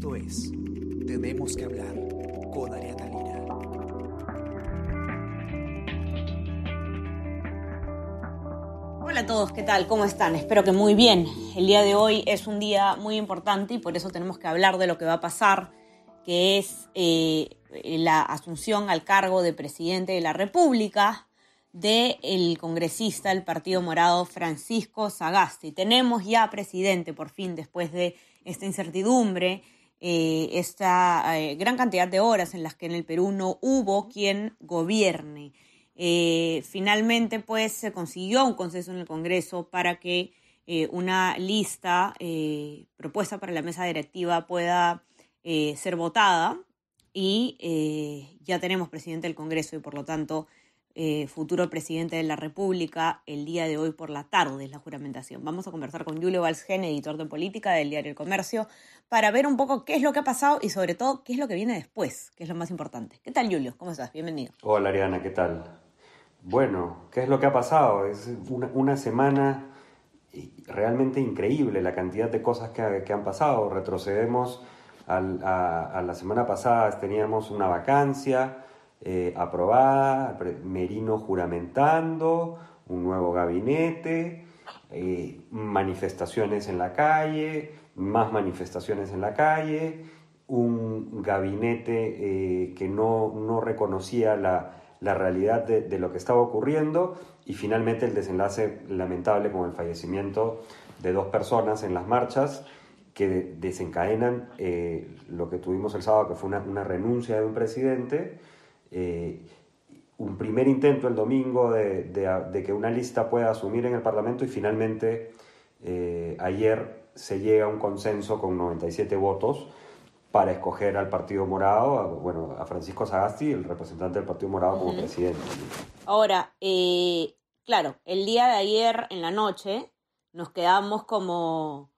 Esto es Tenemos que hablar con Ariana Lira. Hola a todos, ¿qué tal? ¿Cómo están? Espero que muy bien. El día de hoy es un día muy importante y por eso tenemos que hablar de lo que va a pasar, que es eh, la asunción al cargo de presidente de la República del congresista del Partido Morado Francisco Sagasti. Tenemos ya presidente por fin después de esta incertidumbre, eh, esta eh, gran cantidad de horas en las que en el Perú no hubo quien gobierne. Eh, finalmente, pues, se consiguió un consenso en el Congreso para que una lista propuesta para la mesa directiva pueda ser votada y ya tenemos presidente del Congreso y por lo tanto eh, futuro presidente de la República, el día de hoy por la tarde es la juramentación. Vamos a conversar con Julio Valsgen, editor de política del diario El Comercio, para ver un poco qué es lo que ha pasado y sobre todo qué es lo que viene después, que es lo más importante. ¿Qué tal, Julio? ¿Cómo estás? Bienvenido. Hola, Ariana, ¿qué tal? Bueno, ¿qué es lo que ha pasado? Es una, semana realmente increíble la cantidad de cosas que, han pasado. Retrocedemos a la semana pasada, teníamos una vacancia eh, aprobada, Merino juramentando, un nuevo gabinete, eh, manifestaciones en la calle, más manifestaciones en la calle, un gabinete eh, que no, no, reconocía la, la realidad de, lo que estaba ocurriendo y finalmente el desenlace lamentable con el fallecimiento de dos personas en las marchas que desencadenan lo que tuvimos el sábado, que fue una, una renuncia de un presidente eh, un primer intento el domingo de, que una lista pueda asumir en el Parlamento y finalmente eh, ayer se llega a un consenso con 97 votos para escoger al Partido Morado, a, bueno, a Francisco Sagasti, el representante del Partido Morado, como presidente. Ahora, eh, claro, el día de ayer en la noche nos quedamos como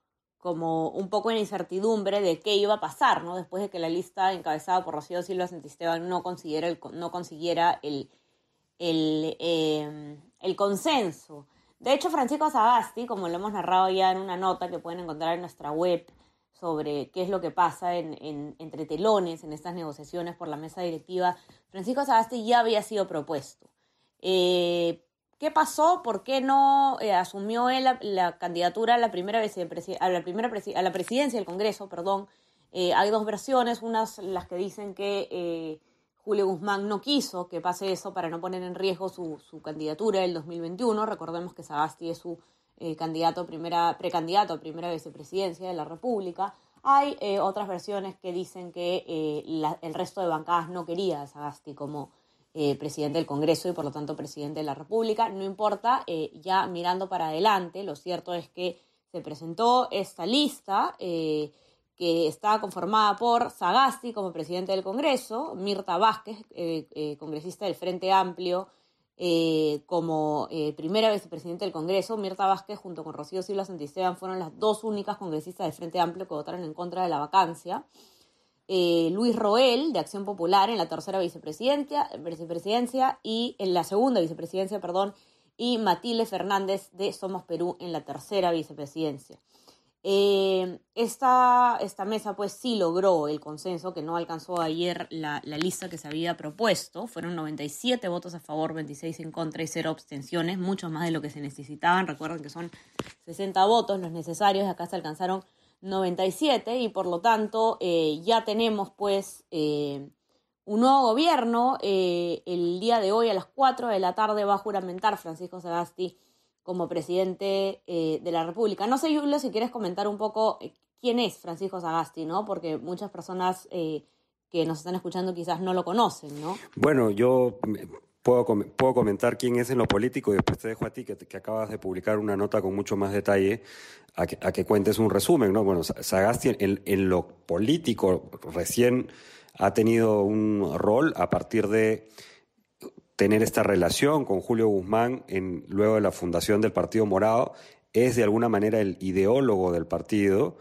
como un poco en incertidumbre de qué iba a pasar, ¿no? Después de que la lista encabezada por Rocío Silva Santisteban no consiguiera el, no consiguiera el, el, em, el consenso. De hecho, Francisco Sagasti, como lo hemos narrado ya en una nota que pueden encontrar en nuestra web sobre qué es lo que pasa en, en, entre telones en estas negociaciones por la mesa directiva, Francisco Sagasti ya había sido propuesto. Eh, ¿Qué pasó? ¿Por qué no eh, asumió él la, candidatura a la primera, a la, primera a la presidencia del Congreso? Perdón. Eh, hay dos versiones, unas las que dicen que eh, Julio Guzmán no quiso que pase eso para no poner en riesgo su, su candidatura del 2021. Recordemos que Sagasti es su candidato primera, precandidato a primera vicepresidencia de la República. Hay otras versiones que dicen que el resto de bancadas no quería a Sagasti como eh, presidente del Congreso y por lo tanto presidente de la República. No importa, eh, ya mirando para adelante, lo cierto es que se presentó esta lista eh, que está conformada por Sagasti como presidente del Congreso, Mirta Vázquez, congresista del Frente Amplio, como primera vicepresidenta del Congreso. Mirta Vázquez junto con Rocío Silva Santisteban fueron las dos únicas congresistas del Frente Amplio que votaron en contra de la vacancia. Eh, Luis Roel, de Acción Popular, en la tercera vicepresidencia, vicepresidencia y en la segunda vicepresidencia, perdón, y Matilde Fernández de Somos Perú en la tercera vicepresidencia. Eh, esta, esta, mesa pues sí logró el consenso que no alcanzó ayer la, la, lista que se había propuesto. Fueron 97 votos a favor, 26 en contra y 0 abstenciones, mucho más de lo que se necesitaban. Recuerden que son 60 votos los necesarios, acá se alcanzaron 97 y por lo tanto eh, ya tenemos pues eh, un nuevo gobierno. Eh, el día de hoy a las 4 de la tarde va a juramentar Francisco Sagasti como presidente de la República. No sé, Julio, si quieres comentar un poco quién es Francisco Sagasti, ¿no? Porque muchas personas que nos están escuchando quizás no lo conocen, ¿no? Bueno, yo Puedo, puedo, comentar quién es en lo político y después te dejo a ti que, que acabas de publicar una nota con mucho más detalle a que, a que cuentes un resumen. ¿no? Bueno, Sagasti en, lo político recién ha tenido un rol a partir de tener esta relación con Julio Guzmán en, luego de la fundación del Partido Morado. Es de alguna manera el ideólogo del partido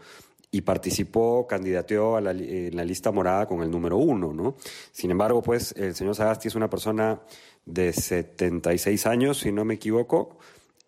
y participó, candidateó a la, en la lista morada con el número uno, ¿no? Sin embargo, pues el señor Sagasti es una persona de 76 años, si no me equivoco,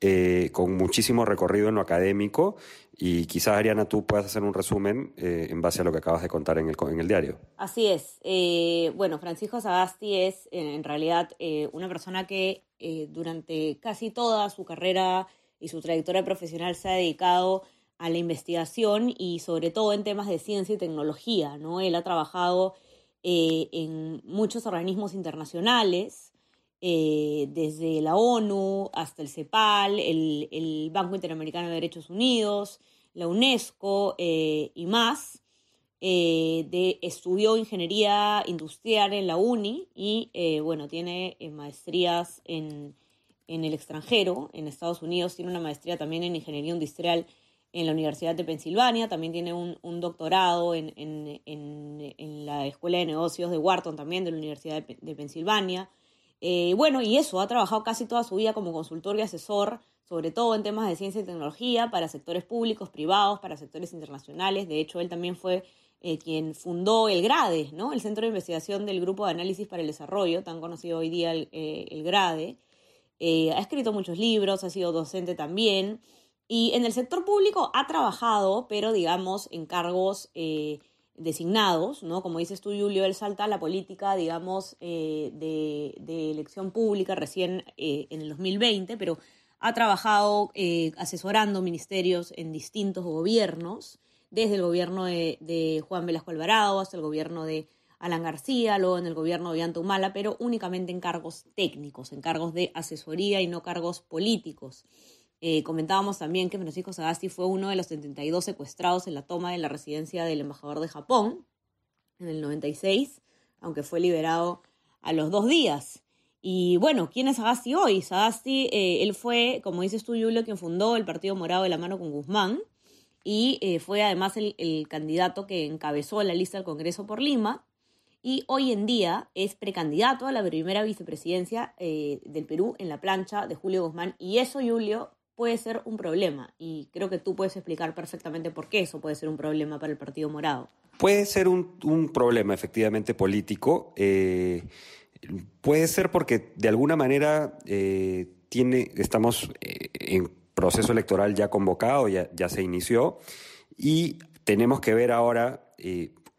eh, con muchísimo recorrido en lo académico, Y quizás, Ariana, tú puedas hacer un resumen eh, en base a lo que acabas de contar en el, en el diario. Así es. Eh, bueno, Francisco Sagasti es en realidad una persona que durante casi toda su carrera y su trayectoria profesional se ha dedicado a la investigación y sobre todo en temas de ciencia y tecnología. ¿no? Él ha trabajado en muchos organismos internacionales, eh, desde la ONU hasta el CEPAL, el, Banco Interamericano de Derechos Unidos, la UNESCO eh, y más. Eh, de, estudió ingeniería industrial en la UNI y bueno, tiene maestrías en, el extranjero, en Estados Unidos, tiene una maestría también en ingeniería industrial en la Universidad de Pensilvania, también tiene un, doctorado en, la Escuela de Negocios de Wharton, también de la Universidad de Pensilvania. Eh, bueno, y eso, ha trabajado casi toda su vida como consultor y asesor, sobre todo en temas de ciencia y tecnología, para sectores públicos, privados, para sectores internacionales. De hecho, él también fue eh, quien fundó el GRADE, ¿no? el Centro de Investigación del Grupo de Análisis para el Desarrollo, tan conocido hoy día el, eh, GRADE. ha escrito muchos libros, ha sido docente también. Y en el sector público ha trabajado, pero digamos, en cargos designados, ¿no? Como dices tú, Julio, él salta a la política, digamos, eh, de, elección pública recién eh, en el 2020, pero ha trabajado eh, asesorando ministerios en distintos gobiernos, desde el gobierno de, Juan Velasco Alvarado hasta el gobierno de Alan García, luego en el gobierno de Humala, pero únicamente en cargos técnicos, en cargos de asesoría y no cargos políticos. Eh, comentábamos también que Francisco Sagasti fue uno de los 72 secuestrados en la toma de la residencia del embajador de Japón en el 96, aunque fue liberado a los dos días. Y bueno, ¿quién es Sagasti hoy? Sagasti, eh, él fue, como dices tú, Julio, quien fundó el Partido Morado de la mano con Guzmán y eh, fue además el, candidato que encabezó la lista del Congreso por Lima y hoy en día es precandidato a la primera vicepresidencia del Perú en la plancha de Julio Guzmán. Y eso, Julio, puede ser un problema y creo que tú puedes explicar perfectamente por qué eso puede ser un problema para el Partido Morado. Puede ser un, problema efectivamente político, eh, puede ser porque de alguna manera eh, tiene, estamos eh, en proceso electoral ya convocado, ya, ya se inició y tenemos que ver ahora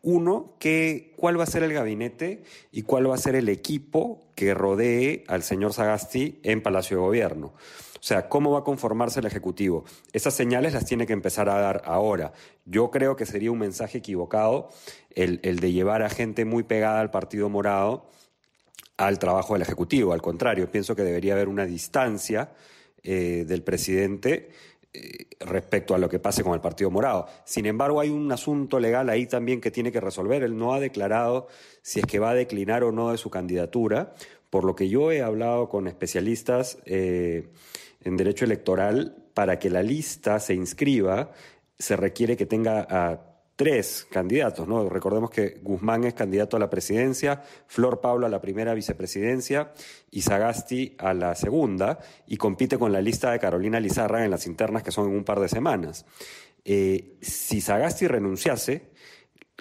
uno, que, cuál va a ser el gabinete y cuál va a ser el equipo que rodee al señor Sagasti en Palacio de Gobierno. O sea, ¿cómo va a conformarse el Ejecutivo? Esas señales las tiene que empezar a dar ahora. Yo creo que sería un mensaje equivocado el, de llevar a gente muy pegada al Partido Morado al trabajo del Ejecutivo. Al contrario, pienso que debería haber una distancia eh, del presidente eh, respecto a lo que pase con el Partido Morado. Sin embargo, hay un asunto legal ahí también que tiene que resolver. Él no ha declarado si es que va a declinar o no de su candidatura. Por lo que yo he hablado con especialistas, eh, en derecho electoral, para que la lista se inscriba, se requiere que tenga a tres candidatos, ¿no? Recordemos que Guzmán es candidato a la presidencia, Flor Pablo a la primera vicepresidencia y Sagasti a la segunda, y compite con la lista de Carolina Lizarra en las internas que son en un par de semanas. Eh, si Sagasti renunciase,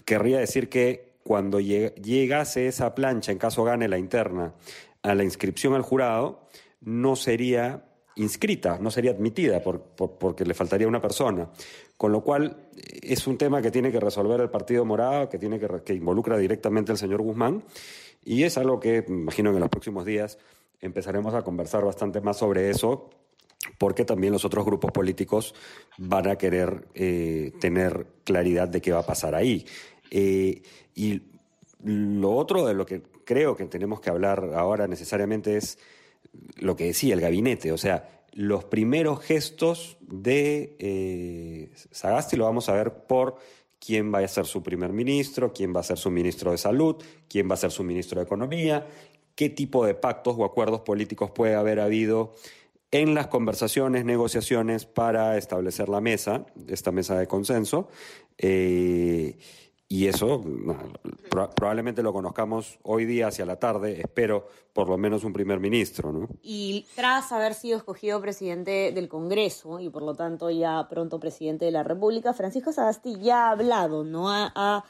querría decir que cuando llegase esa plancha, en caso gane la interna, a la inscripción al jurado, no sería inscrita, no sería admitida porque le faltaría una persona. Con lo cual es un tema que tiene que resolver el Partido Morado, que, tiene que, involucra directamente al señor Guzmán, y es algo que imagino que en los próximos días empezaremos a conversar bastante más sobre eso, porque también los otros grupos políticos van a querer eh, tener claridad de qué va a pasar ahí. Eh, y lo otro de lo que creo que tenemos que hablar ahora necesariamente es lo que decía el gabinete, o sea, los primeros gestos de eh, Sagasti lo vamos a ver por quién va a ser su primer ministro, quién va a ser su ministro de salud, quién va a ser su ministro de economía, qué tipo de pactos o acuerdos políticos puede haber habido en las conversaciones, negociaciones para establecer la mesa, esta mesa de consenso. Eh, y eso probablemente lo conozcamos hoy día hacia la tarde, espero por lo menos un primer ministro. ¿no? Y tras haber sido escogido presidente del Congreso y por lo tanto ya pronto presidente de la República, Francisco Sagasti ya ha hablado, ¿no? Ha,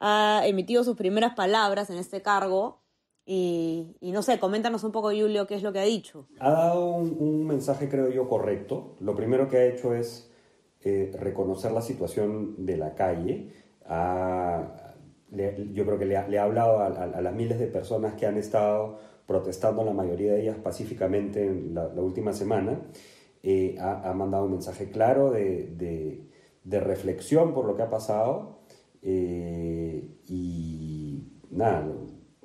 ha, emitido sus primeras palabras en este cargo. Y, no sé, coméntanos un poco, Julio, qué es lo que ha dicho. Ha dado un mensaje, creo yo, correcto. Lo primero que ha hecho es eh, reconocer la situación de la calle. Yo creo que le ha, hablado a, las miles de personas que han estado protestando, la mayoría de ellas pacíficamente en la, última semana. Eh, ha, mandado un mensaje claro de, reflexión por lo que ha pasado. Eh, y nada,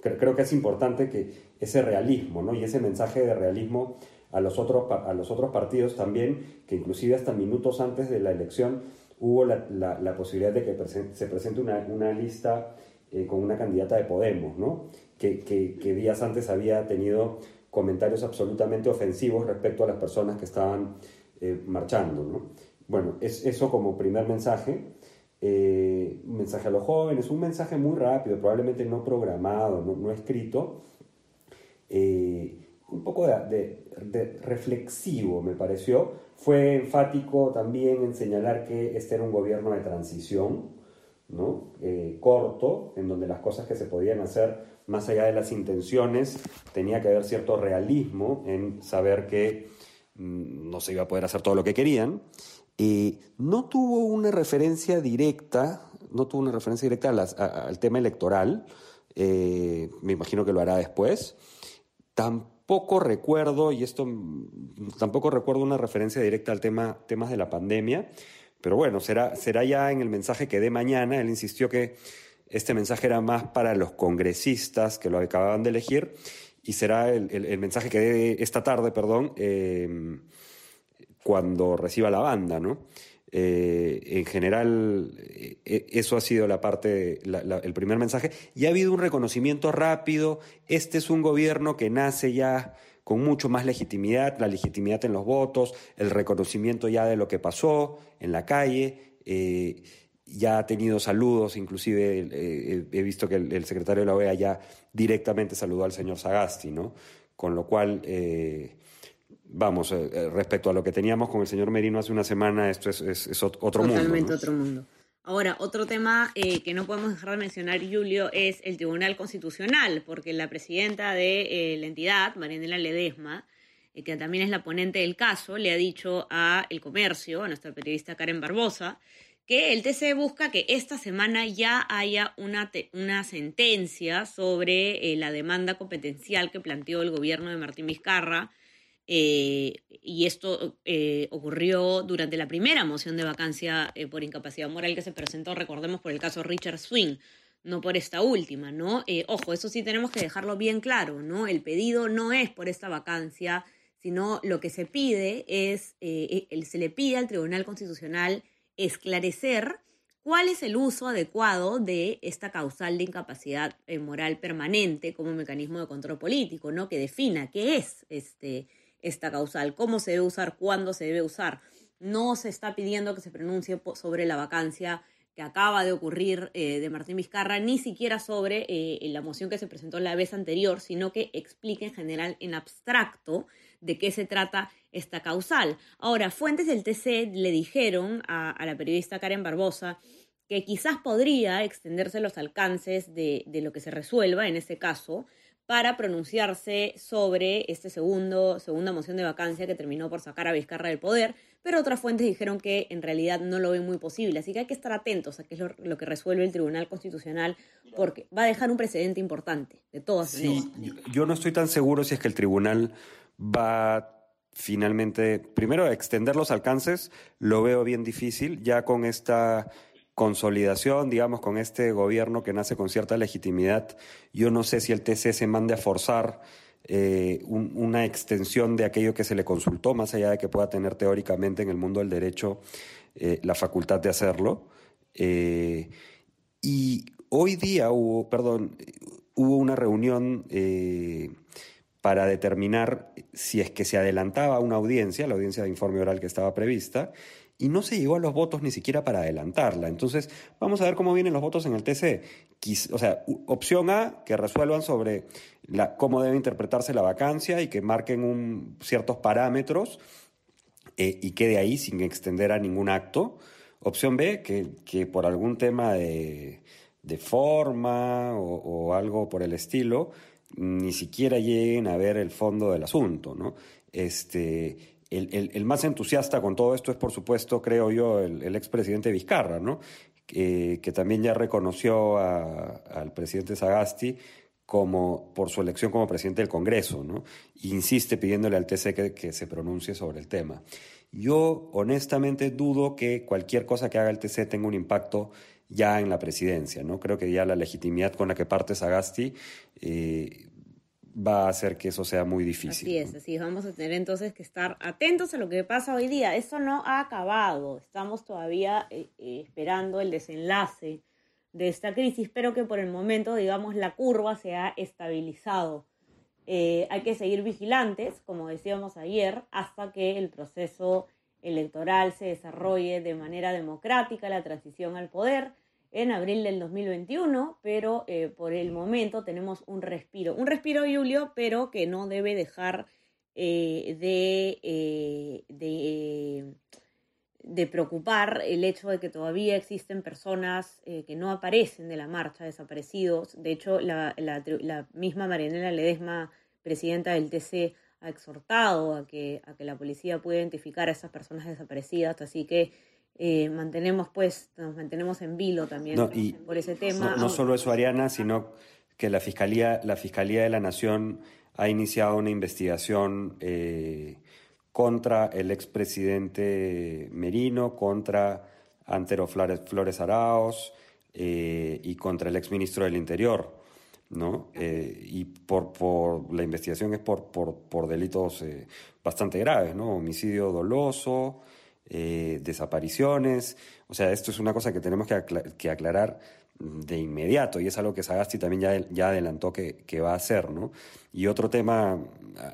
creo que es importante que ese realismo ¿no? y ese mensaje de realismo a los, otros, a los otros partidos también, que inclusive hasta minutos antes de la elección hubo la, la, posibilidad de que se presente una, una lista eh, con una candidata de Podemos, ¿no? que, que, días antes había tenido comentarios absolutamente ofensivos respecto a las personas que estaban eh, marchando. ¿no? Bueno, es eso como primer mensaje. Eh, un mensaje a los jóvenes, un mensaje muy rápido, probablemente no programado, no, no escrito, un poco de, reflexivo, me pareció. Fue enfático también en señalar que este era un gobierno de transición, ¿no? Eh, corto, en donde las cosas que se podían hacer más allá de las intenciones, tenía que haber cierto realismo en saber que mm, no se iba a poder hacer todo lo que querían. y no tuvo una referencia directa, no tuvo una referencia directa al tema electoral, eh, me imagino que lo hará después. Tampoco poco recuerdo, y esto mm, tampoco recuerdo una referencia directa al tema temas de la pandemia, pero bueno, será, será ya en el mensaje que dé mañana. Él insistió que este mensaje era más para los congresistas que lo acababan de elegir y será el, mensaje que dé esta tarde, perdón, eh, cuando reciba la banda, ¿no? Eh, en general, eh, eso ha sido la parte, el primer mensaje. Y ha habido un reconocimiento rápido. Este es un gobierno que nace ya con mucho más legitimidad, la legitimidad en los votos, el reconocimiento ya de lo que pasó en la calle. Eh, ya ha tenido saludos, inclusive he visto que el, secretario de la OEA ya directamente saludó al señor Sagasti, ¿no? Con lo cual vamos, eh, eh, respecto a lo que teníamos con el señor Merino hace una semana, esto es, otro mundo. Totalmente otro mundo. Ahora, otro tema eh, que no podemos dejar de mencionar, Julio, es el Tribunal Constitucional, porque la presidenta de la entidad, Marianela Ledesma, que también es la ponente del caso, le ha dicho a El Comercio, a nuestra periodista Karen Barbosa, que el TC busca que esta semana ya haya una, una sentencia sobre la demanda competencial que planteó el gobierno de Martín Vizcarra eh, y esto eh, ocurrió durante la primera moción de vacancia eh, por incapacidad moral que se presentó, recordemos, por el caso Richard Swing, no por esta última, ¿no? ojo, eso sí tenemos que dejarlo bien claro, ¿no? El pedido no es por esta vacancia, sino lo que se pide es, se le pide al Tribunal Constitucional esclarecer cuál es el uso adecuado de esta causal de incapacidad moral permanente como mecanismo de control político, ¿no? Que defina qué es este esta causal, cómo se debe usar, cuándo se debe usar. No se está pidiendo que se pronuncie sobre la vacancia que acaba de ocurrir eh, de Martín Vizcarra, ni siquiera sobre eh, la moción que se presentó la vez anterior, sino que explique en general, en abstracto, de qué se trata esta causal. Ahora, fuentes del TC le dijeron a, la periodista Karen Barbosa que quizás podría extenderse los alcances de, de lo que se resuelva en ese caso para pronunciarse sobre este segundo, segunda moción de vacancia que terminó por sacar a Vizcarra del poder, pero otras fuentes dijeron que en realidad no lo ven muy posible, así que hay que estar atentos a qué es lo, que resuelve el Tribunal Constitucional, porque va a dejar un precedente importante de todas sí, Yo no estoy tan seguro si es que el Tribunal va finalmente, primero, a extender los alcances, lo veo bien difícil, ya con esta consolidación, digamos, con este gobierno que nace con cierta legitimidad, yo no sé si el TC se mande a forzar eh, una extensión de aquello que se le consultó, más allá de que pueda tener teóricamente en el mundo del derecho eh, la facultad de hacerlo. Eh, y hoy día hubo, perdón, hubo una reunión para determinar si es que se adelantaba una audiencia, la audiencia de informe oral que estaba prevista, y no se llegó a los votos ni siquiera para adelantarla. Entonces, vamos a ver cómo vienen los votos en el TC. O sea, opción A, que resuelvan sobre la, cómo debe interpretarse la vacancia y que marquen un, ciertos parámetros eh, y quede ahí sin extender a ningún acto. Opción B, que, que por algún tema de, de forma o, o, algo por el estilo, ni siquiera lleguen a ver el fondo del asunto, ¿no? Este, el, más entusiasta con todo esto es, por supuesto, creo yo, el, expresidente Vizcarra, ¿no? que también ya reconoció al presidente Sagasti como por su elección como presidente del Congreso, ¿no? Insiste pidiéndole al TC que, se pronuncie sobre el tema. Yo honestamente dudo que cualquier cosa que haga el TC tenga un impacto ya en la presidencia, ¿no? Creo que ya la legitimidad con la que parte Sagasti eh, va a hacer que eso sea muy difícil. Así es, así vamos a tener entonces que estar atentos a lo que pasa hoy día. Esto no ha acabado, estamos todavía eh, eh, esperando el desenlace de esta crisis, pero que por el momento, digamos, la curva se ha estabilizado. Eh, hay que seguir vigilantes, como decíamos ayer, hasta que el proceso electoral se desarrolle de manera democrática, la transición al poder en abril del 2021, pero eh, por el momento tenemos un respiro. Un respiro, Julio, pero que no debe dejar eh, de, de de preocupar el hecho de que todavía existen personas eh, que no aparecen de la marcha, desaparecidos. De hecho, la, misma Marianela Ledesma, presidenta del TC, ha exhortado a que, a que la policía pueda identificar a esas personas desaparecidas, así que eh, mantenemos pues, nos mantenemos en vilo también por ese tema. No, solo eso, Ariana, sino que la Fiscalía, la Fiscalía de la Nación ha iniciado una investigación eh, contra el expresidente Merino, contra Antero Flores, Flores Araos eh, y contra el exministro del Interior. ¿no? Eh, y por, por, la investigación es por, por, por delitos bastante graves, ¿no? Homicidio doloso, desapariciones. O sea, esto es una cosa que tenemos que, aclarar de inmediato y es algo que Sagasti también ya, adelantó que, que, va a hacer, ¿no? Y otro tema,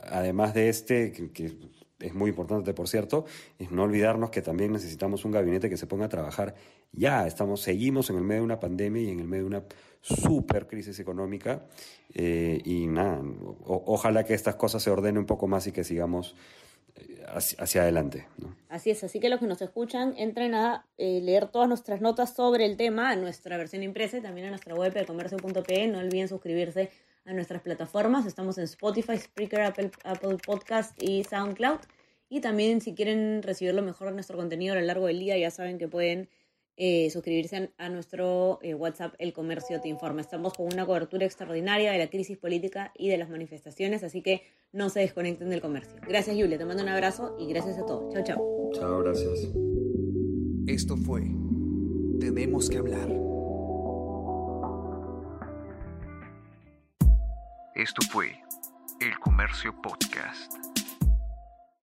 además de este, que es muy importante, por cierto, es no olvidarnos que también necesitamos un gabinete que se ponga a trabajar ya. Estamos, seguimos en el medio de una pandemia y en el medio de una super crisis económica. Eh, y nada, ojalá que estas cosas se ordenen un poco más y que sigamos hacia, adelante. Así es, así que los que nos escuchan, entren a eh, leer todas nuestras notas sobre el tema en nuestra versión impresa y también en nuestra web de comercio.pe. No olviden suscribirse a nuestras plataformas. Estamos en Spotify, Spreaker, Apple, Apple Podcast y SoundCloud. Y también si quieren recibir lo mejor de nuestro contenido a lo largo del día, ya saben que pueden eh, suscribirse a nuestro eh, WhatsApp El Comercio Te Informa. Estamos con una cobertura extraordinaria de la crisis política y de las manifestaciones, así que no se desconecten del comercio. Gracias, Julia. Te mando un abrazo y gracias a todos. Chao, chao. Chao, gracias. Esto fue Tenemos que hablar Esto fue El Comercio Podcast.